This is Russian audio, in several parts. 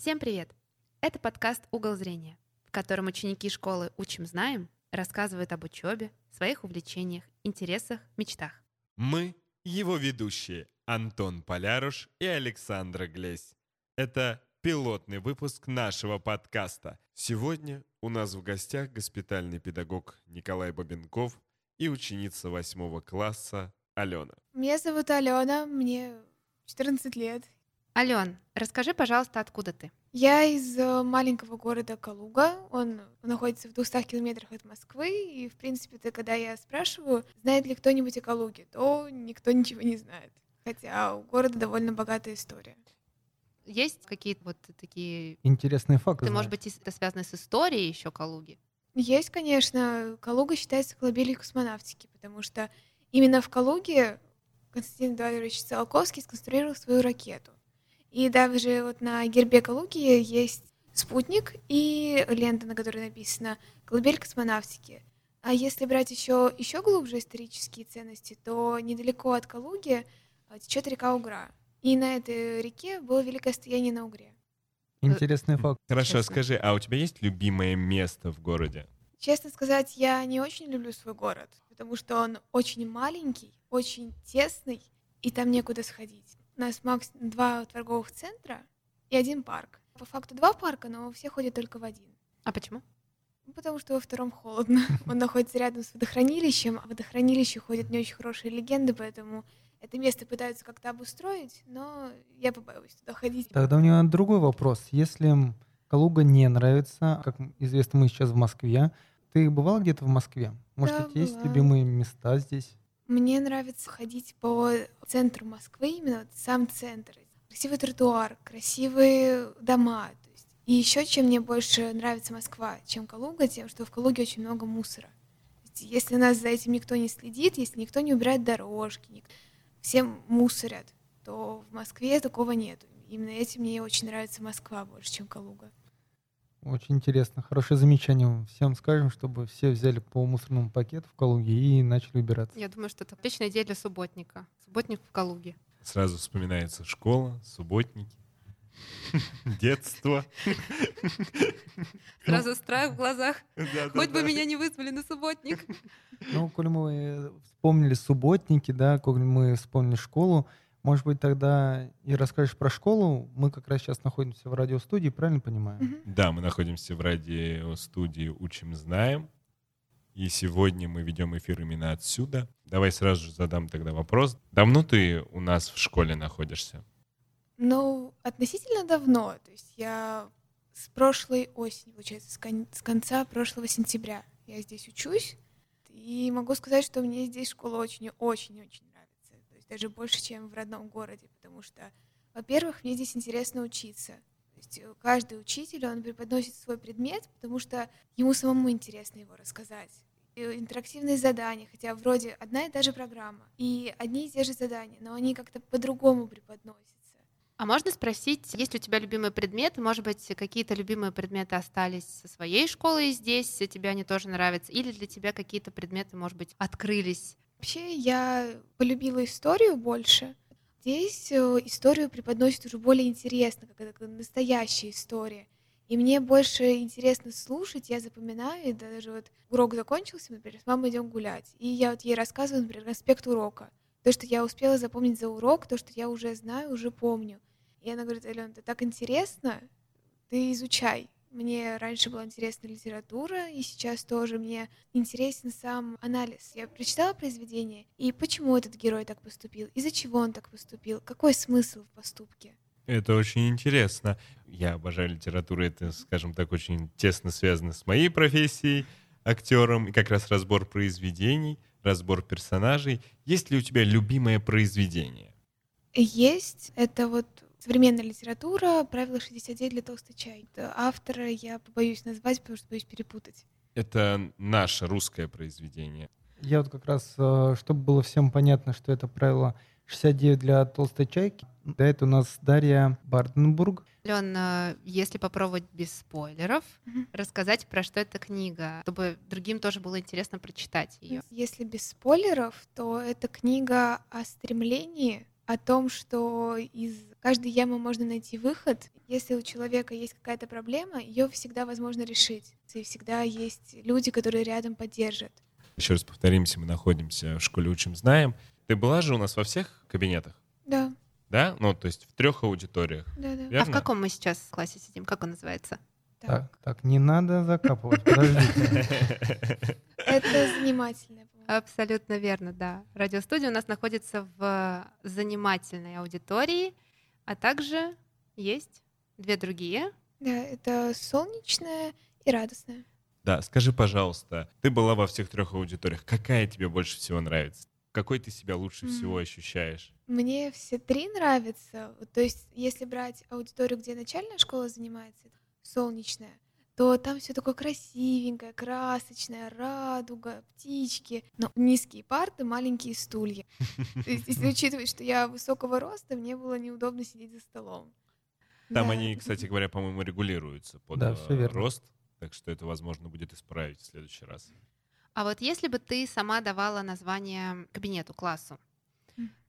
Всем привет! Это подкаст «Угол зрения», в котором ученики школы «Учим, знаем» рассказывают об учебе, своих увлечениях, интересах, мечтах. Мы — его ведущие Антон Поляруш и Александра Глесь. Это пилотный выпуск нашего подкаста. Сегодня у нас в гостях госпитальный педагог Николай Бабенков и ученица восьмого класса Алена. Меня зовут Алена, мне 14 лет. Ален, расскажи, пожалуйста, откуда ты? Я из э, маленького города Калуга. Он находится в 200 километрах от Москвы. И, в принципе, -то, когда я спрашиваю, знает ли кто-нибудь о Калуге, то никто ничего не знает. Хотя у города довольно богатая история. Есть какие-то вот такие... Интересные факты. Ты, может быть, это связано с историей еще Калуги? Есть, конечно. Калуга считается колыбелью космонавтики, потому что именно в Калуге Константин Эдуардович Циолковский сконструировал свою ракету. И даже вот на гербе Калуги есть спутник и лента, на которой написано «Колыбель космонавтики». А если брать еще, еще глубже исторические ценности, то недалеко от Калуги а, течет река Угра. И на этой реке было великое стояние на Угре. Интересный факт. Хорошо, Честно. скажи, а у тебя есть любимое место в городе? Честно сказать, я не очень люблю свой город, потому что он очень маленький, очень тесный, и там некуда сходить. У нас максимум два торговых центра и один парк. По факту два парка, но все ходят только в один. А почему? Ну, Потому что во втором холодно. Он находится рядом с водохранилищем, а в водохранилище ходят не очень хорошие легенды, поэтому это место пытаются как-то обустроить, но я побоюсь туда ходить. Тогда у меня другой вопрос. Если Калуга не нравится, как известно, мы сейчас в Москве, ты бывал где-то в Москве? Может, Да, у тебя есть любимые места здесь? Мне нравится ходить по центру Москвы, именно вот сам центр. Красивый тротуар, красивые дома. То есть. И еще чем мне больше нравится Москва, чем Калуга, тем, что в Калуге очень много мусора. Если нас за этим никто не следит, если никто не убирает дорожки, ник- все мусорят, то в Москве такого нет. Именно этим мне очень нравится Москва больше, чем Калуга. Очень интересно. Хорошее замечание. Всем скажем, чтобы все взяли по мусорному пакету в Калуге и начали убираться. Я думаю, что это отличная идея для субботника. Субботник в Калуге. Сразу вспоминается школа, субботники, детство. Сразу страх в глазах. Хоть бы меня не вызвали на субботник. Ну, коли мы вспомнили субботники, да, коли мы вспомнили школу, может быть, тогда и расскажешь про школу. Мы как раз сейчас находимся в радиостудии, правильно понимаю? Да, мы находимся в радиостудии «Учим, знаем». И сегодня мы ведем эфир именно отсюда. Давай сразу же задам тогда вопрос. Давно ты у нас в школе находишься? Ну, относительно давно. То есть я с прошлой осени, получается, с, кон- с конца прошлого сентября я здесь учусь. И могу сказать, что мне здесь школа очень-очень-очень даже больше, чем в родном городе. Потому что, во-первых, мне здесь интересно учиться. То есть э, каждый учитель, он преподносит свой предмет, потому что ему самому интересно его рассказать. И интерактивные задания, хотя вроде одна и та же программа, и одни и те же задания, но они как-то по-другому преподносятся. А можно спросить, есть у тебя любимые предметы? Может быть, какие-то любимые предметы остались со своей школы здесь, тебе они тоже нравятся? Или для тебя какие-то предметы, может быть, открылись? Вообще, я полюбила историю больше. Здесь э, историю преподносят уже более интересно, как это настоящая история. И мне больше интересно слушать, я запоминаю, и даже вот урок закончился, например, с мамой идем гулять. И я вот ей рассказываю, например, аспект урока. То, что я успела запомнить за урок, то, что я уже знаю, уже помню. И она говорит, Алена, это так интересно, ты изучай. Мне раньше была интересна литература, и сейчас тоже мне интересен сам анализ. Я прочитала произведение, и почему этот герой так поступил, из-за чего он так поступил, какой смысл в поступке. Это очень интересно. Я обожаю литературу. Это, скажем так, очень тесно связано с моей профессией актером. И как раз разбор произведений, разбор персонажей. Есть ли у тебя любимое произведение? Есть, это вот современная литература, правило 69 для толстой чай. Это Автора я побоюсь назвать, потому что боюсь перепутать. Это наше русское произведение. Я вот как раз, э, чтобы было всем понятно, что это правило 69 для толстой чайки, да, это у нас Дарья Барденбург. Лен, а, если попробовать без спойлеров, Мгм. рассказать, про что эта книга, чтобы другим тоже было интересно прочитать ее. Если без спойлеров, то это книга о стремлении, о том, что из каждой ямы можно найти выход. Если у человека есть какая-то проблема, ее всегда возможно решить. И всегда есть люди, которые рядом поддержат. Еще раз повторимся, мы находимся в школе «Учим, знаем». Ты была же у нас во всех кабинетах? Да, Да? Ну, то есть в трех аудиториях, да, да. верно? А в каком мы сейчас классе сидим? Как он называется? Так, так, не надо закапывать, подождите. Это занимательно. Абсолютно верно, да. Радиостудия у нас находится в занимательной аудитории, а также есть две другие. Да, это солнечное и радостное. Да, скажи, пожалуйста, ты была во всех трех аудиториях. Какая тебе больше всего нравится? Какой ты себя лучше М. всего ощущаешь? Мне все три нравятся. То есть, если брать аудиторию, где начальная школа занимается, солнечная, то там все такое красивенькое, красочное, радуга, птички. Но низкие парты, маленькие стулья. То есть, если учитывать, что я высокого роста, мне было неудобно сидеть за столом. Там Да. они, кстати говоря, по-моему, регулируются под Да, э, рост, так что это, возможно, будет исправить в следующий раз. А вот если бы ты сама давала название кабинету, классу,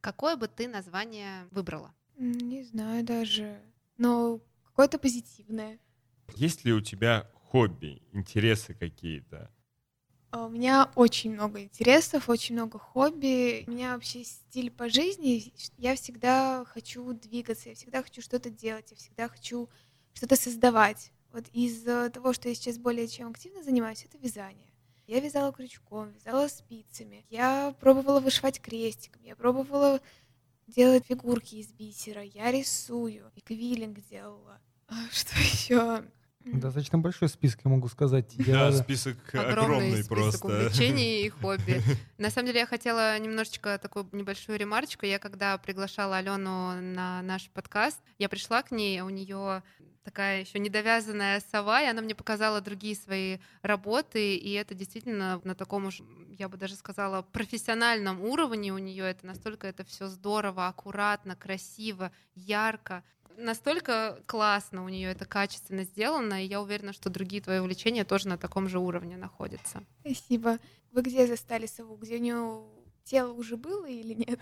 какое бы ты название выбрала? Не знаю даже. Но какое-то позитивное. Есть ли у тебя хобби, интересы какие-то? А У меня очень много интересов, очень много хобби. У меня вообще стиль по жизни. Я всегда хочу двигаться, я всегда хочу что-то делать, я всегда хочу что-то создавать. Вот из э, того, что я сейчас более чем активно занимаюсь, это вязание. Я вязала крючком, вязала спицами. Я пробовала вышивать крестиком, я пробовала делать фигурки из бисера, я рисую, и квиллинг делала. А что еще? Достаточно большой список, я могу сказать. Да, Я список Огромный огромный список просто. увлечений и хобби. На самом деле я хотела немножечко такую небольшую ремарочку. Я когда приглашала Алену на наш подкаст, я пришла к ней, у нее такая еще недовязанная сова, и она мне показала другие свои работы, и это действительно на таком уж, я бы даже сказала, профессиональном уровне у нее это настолько это все здорово, аккуратно, красиво, ярко. Настолько классно у нее это качественно сделано, и я уверена, что другие твои увлечения тоже на таком же уровне находятся. Спасибо. Вы где застали сову? Где у нее тело уже было или нет?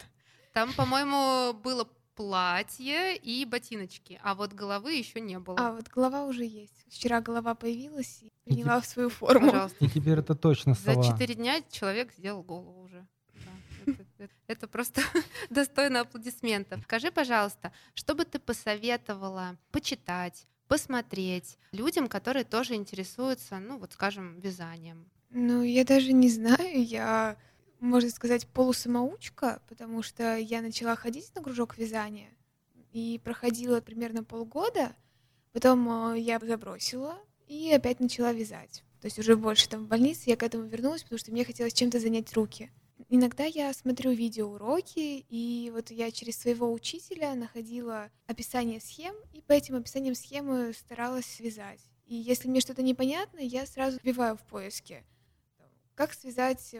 Там, по-моему, было платье и ботиночки, а вот головы еще не было. А, вот голова уже есть. Вчера голова появилась и приняла в свою форму. Пожалуйста. И теперь это точно За сова. четыре дня человек сделал голову это, просто достойно аплодисментов. Скажи, пожалуйста, что бы ты посоветовала почитать, посмотреть людям, которые тоже интересуются, ну вот, скажем, вязанием? Ну, я даже не знаю, я, можно сказать, полусамоучка, потому что я начала ходить на кружок вязания и проходила примерно полгода, потом э, я забросила и опять начала вязать. То есть уже больше там в больнице я к этому вернулась, потому что мне хотелось чем-то занять руки. Иногда я смотрю видеоуроки, и вот я через своего учителя находила описание схем, и по этим описаниям схемы старалась связать. И если мне что-то непонятно, я сразу вбиваю в поиске как связать,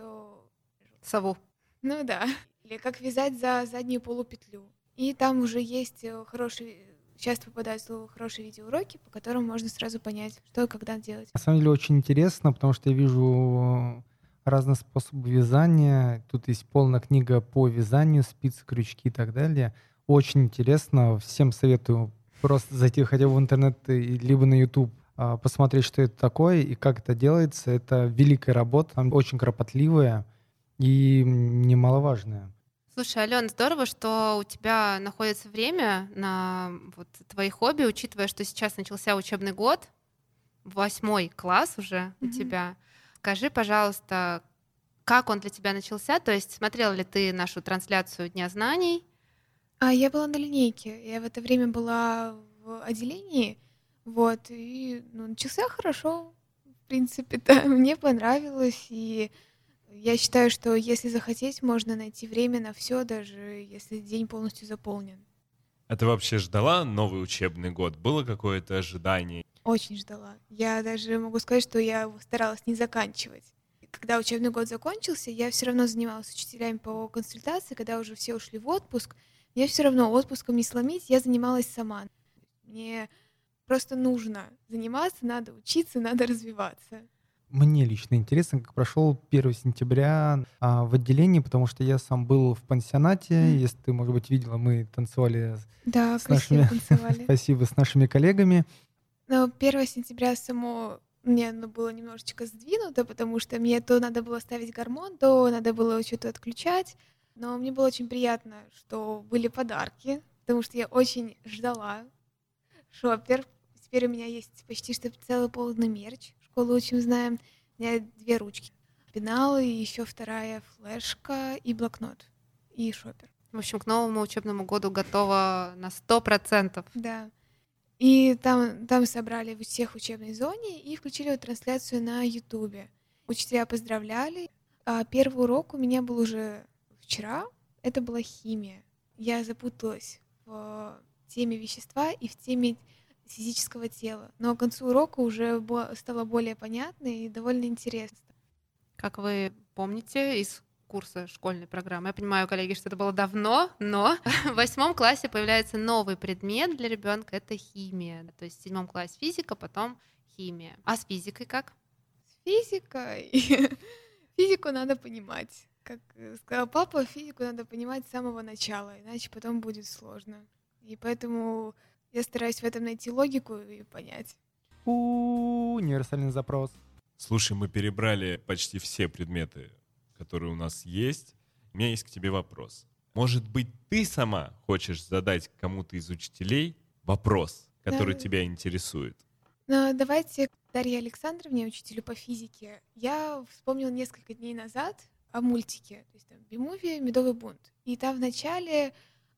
Сову. ну да, или как вязать за заднюю полупетлю. И там уже есть э, хорошие, часто попадаются хорошие видеоуроки, по которым можно сразу понять, что и когда делать. На самом деле очень интересно, потому что я вижу разные способы вязания. Тут есть полная книга по вязанию, спицы, крючки и так далее. Очень интересно. Всем советую просто зайти хотя бы в интернет либо на YouTube а, посмотреть, что это такое и как это делается. Это великая работа, очень кропотливая и немаловажная. Слушай, Ален, здорово, что у тебя находится время на вот твои хобби, учитывая, что сейчас начался учебный год, восьмой класс уже у Мгм. тебя. Скажи, пожалуйста, как он для тебя начался? То есть смотрел ли ты нашу трансляцию Дня знаний? А я была на линейке, я в это время была в отделении, вот, и ну, начался хорошо, в принципе-то, мне понравилось, и я считаю, что если захотеть, можно найти время на все, даже если день полностью заполнен. А ты вообще ждала новый учебный год? Было какое-то ожидание? Очень ждала. Я даже могу сказать, что я старалась не заканчивать. Когда учебный год закончился, я все равно занималась учителями по консультации, когда уже все ушли в отпуск. Мне все равно отпуском не сломить, я занималась сама. Мне просто нужно заниматься, надо учиться, надо развиваться. мне лично интересно, как прошел 1 сентября а, в отделении, потому что я сам был в пансионате. Mm. Если ты, может быть, видела, мы танцевали да, с нашими... танцевали. Спасибо, с нашими коллегами. Но 1 сентября само мне оно было немножечко сдвинуто, потому что мне то надо было ставить гормон, то надо было что-то отключать. Но мне было очень приятно, что были подарки, потому что я очень ждала шопер. Теперь у меня есть почти что целый полный мерч. Школу учим знаем. У меня две ручки. Пенал и еще вторая флешка и блокнот. И шопер. В общем, к новому учебному году готова на сто процентов. Да. И там, там собрали всех в учебной зоне и включили трансляцию на Ютубе. Учителя поздравляли. А первый урок у меня был уже вчера. Это была химия. Я запуталась в теме вещества и в теме физического тела. Но к концу урока уже стало более понятно и довольно интересно. Как вы помните из курса школьной программы. Я понимаю, коллеги, что это было давно, но в восьмом классе появляется новый предмет для ребенка это химия. То есть в седьмом классе физика, потом химия. А с физикой как? С физикой физику надо понимать. Как сказал папа, физику надо понимать с самого начала, иначе потом будет сложно. И поэтому я стараюсь в этом найти логику и понять. У, универсальный запрос. Слушай, мы перебрали почти все предметы которые у нас есть, у меня есть к тебе вопрос. Может быть, ты сама хочешь задать кому-то из учителей вопрос, который да. тебя интересует? Ну, давайте Дарье Александровне, учителю по физике. Я вспомнила несколько дней назад о мультике, то есть там Бимуви «Медовый бунт». И там в начале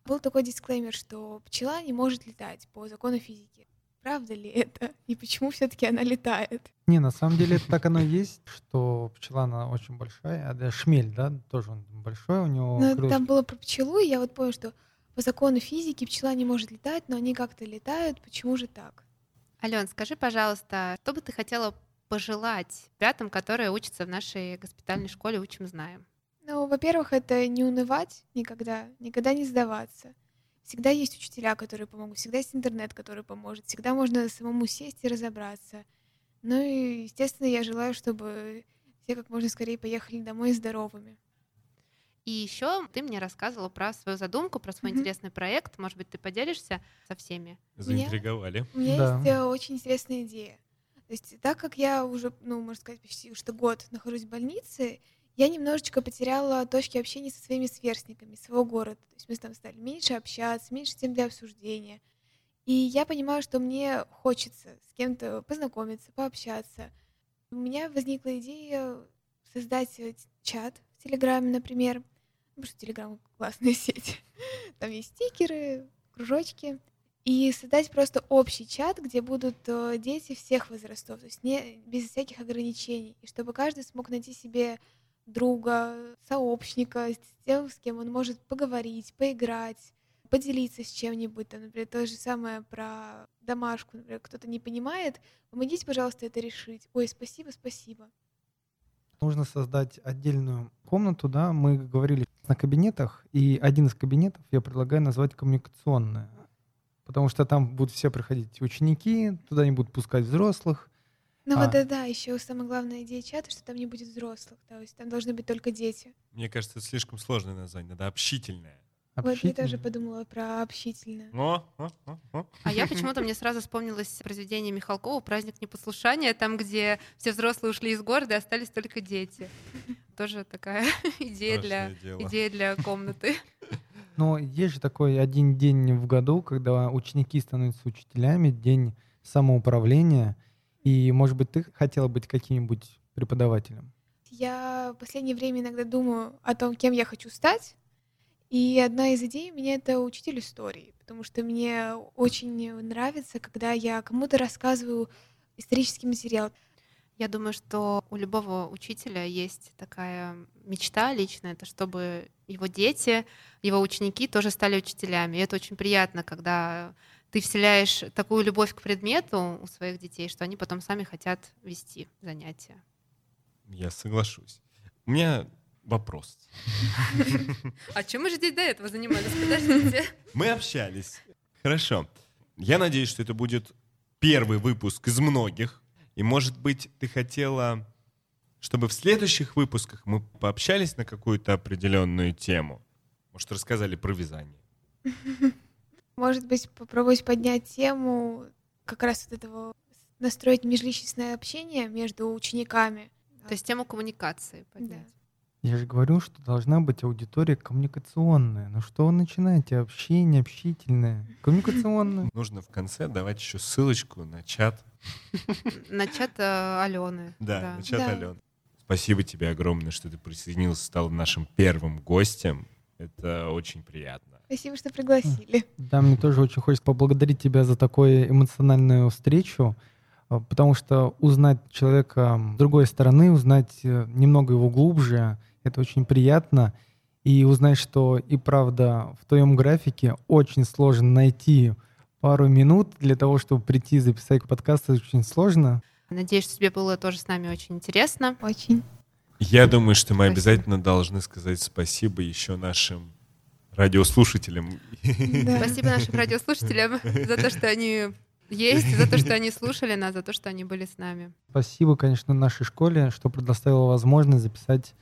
был такой дисклеймер, что пчела не может летать по закону физики правда ли это? И почему все-таки она летает? Не, на самом деле это так оно и есть, что пчела, она очень большая, а да, шмель, да, тоже он большой у него. Ну, крылышки. там было про пчелу, и я вот помню, что по закону физики пчела не может летать, но они как-то летают, почему же так? Ален, скажи, пожалуйста, что бы ты хотела пожелать ребятам, которые учатся в нашей госпитальной школе «Учим, знаем»? Ну, во-первых, это не унывать никогда, никогда не сдаваться. Всегда есть учителя, которые помогут, всегда есть интернет, который поможет, всегда можно самому сесть и разобраться. Ну и, естественно, я желаю, чтобы все как можно скорее поехали домой здоровыми. И еще ты мне рассказывала про свою задумку, про свой mm-hmm. интересный проект. Может быть, ты поделишься со всеми? Заинтриговали. У меня, у меня да. есть э, очень интересная идея. То есть, так как я уже, ну, можно сказать, почти что год нахожусь в больнице, я немножечко потеряла точки общения со своими сверстниками своего города. То есть мы там стали меньше общаться, меньше тем для обсуждения. И я понимаю, что мне хочется с кем-то познакомиться, пообщаться. У меня возникла идея создать чат в Телеграме, например. Потому что Телеграм — классная сеть. Там есть стикеры, кружочки. И создать просто общий чат, где будут э, дети всех возрастов, то есть не, без всяких ограничений. И чтобы каждый смог найти себе друга, сообщника, с тем, с кем он может поговорить, поиграть, поделиться с чем-нибудь. Например, то же самое про домашку, например, кто-то не понимает, помогите, пожалуйста, это решить. Ой, спасибо, спасибо. Нужно создать отдельную комнату, да, мы говорили на кабинетах, и один из кабинетов я предлагаю назвать коммуникационное, потому что там будут все приходить ученики, туда не будут пускать взрослых, ну а. вот да, да, еще самая главная идея чата, что там не будет взрослых, то есть там должны быть только дети. Мне кажется, это слишком сложное название, надо общительное. Вот я тоже подумала про общительное. О, о, о, о. А я почему-то мне сразу вспомнилось произведение Михалкова «Праздник непослушания», там, где все взрослые ушли из города, и остались только дети. Тоже такая идея для, идея для комнаты. Но есть же такой один день в году, когда ученики становятся учителями, день самоуправления — и, может быть, ты хотела быть каким-нибудь преподавателем? Я в последнее время иногда думаю о том, кем я хочу стать. И одна из идей у меня это учитель истории, потому что мне очень нравится, когда я кому-то рассказываю исторический материал. Я думаю, что у любого учителя есть такая мечта личная, это чтобы его дети, его ученики тоже стали учителями. И это очень приятно, когда ты вселяешь такую любовь к предмету у своих детей, что они потом сами хотят вести занятия. Я соглашусь. У меня вопрос. А чем мы же здесь до этого занимались? Подождите. Мы общались. Хорошо. Я надеюсь, что это будет первый выпуск из многих. И, может быть, ты хотела чтобы в следующих выпусках мы пообщались на какую-то определенную тему. Может, рассказали про вязание. Может быть, попробовать поднять тему как раз вот этого настроить межличностное общение между учениками. То есть тему коммуникации поднять. Я же говорю, что должна быть аудитория коммуникационная. Ну что вы начинаете? Общение, общительное. Коммуникационное. Нужно в конце давать еще ссылочку на чат. На чат э, Алены. Да, на чат Да. Алены. Спасибо тебе огромное, что ты присоединился, стал нашим первым гостем. Это очень приятно. Спасибо, что пригласили. Да, мне тоже очень хочется поблагодарить тебя за такую эмоциональную встречу, а, потому что узнать человека с другой стороны, узнать э, немного его глубже, это очень приятно. И узнать, что и правда в твоем графике очень сложно найти пару минут для того, чтобы прийти и записать подкаст, это очень сложно. Надеюсь, что тебе было тоже с нами очень интересно. Очень. Я думаю, что мы Спасибо. обязательно должны сказать спасибо еще нашим радиослушателям. Да. Спасибо нашим радиослушателям за то, что они есть, за то, что они слушали нас, за то, что они были с нами. Спасибо, конечно, нашей школе, что предоставила возможность записать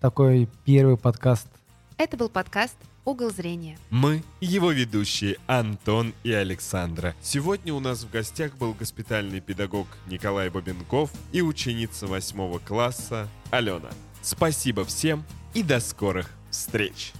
такой первый подкаст. Это был подкаст «Угол зрения». Мы его ведущие Антон и Александра. Сегодня у нас в гостях был госпитальный педагог Николай Бабенков и ученица восьмого класса Алена. Спасибо всем и до скорых встреч!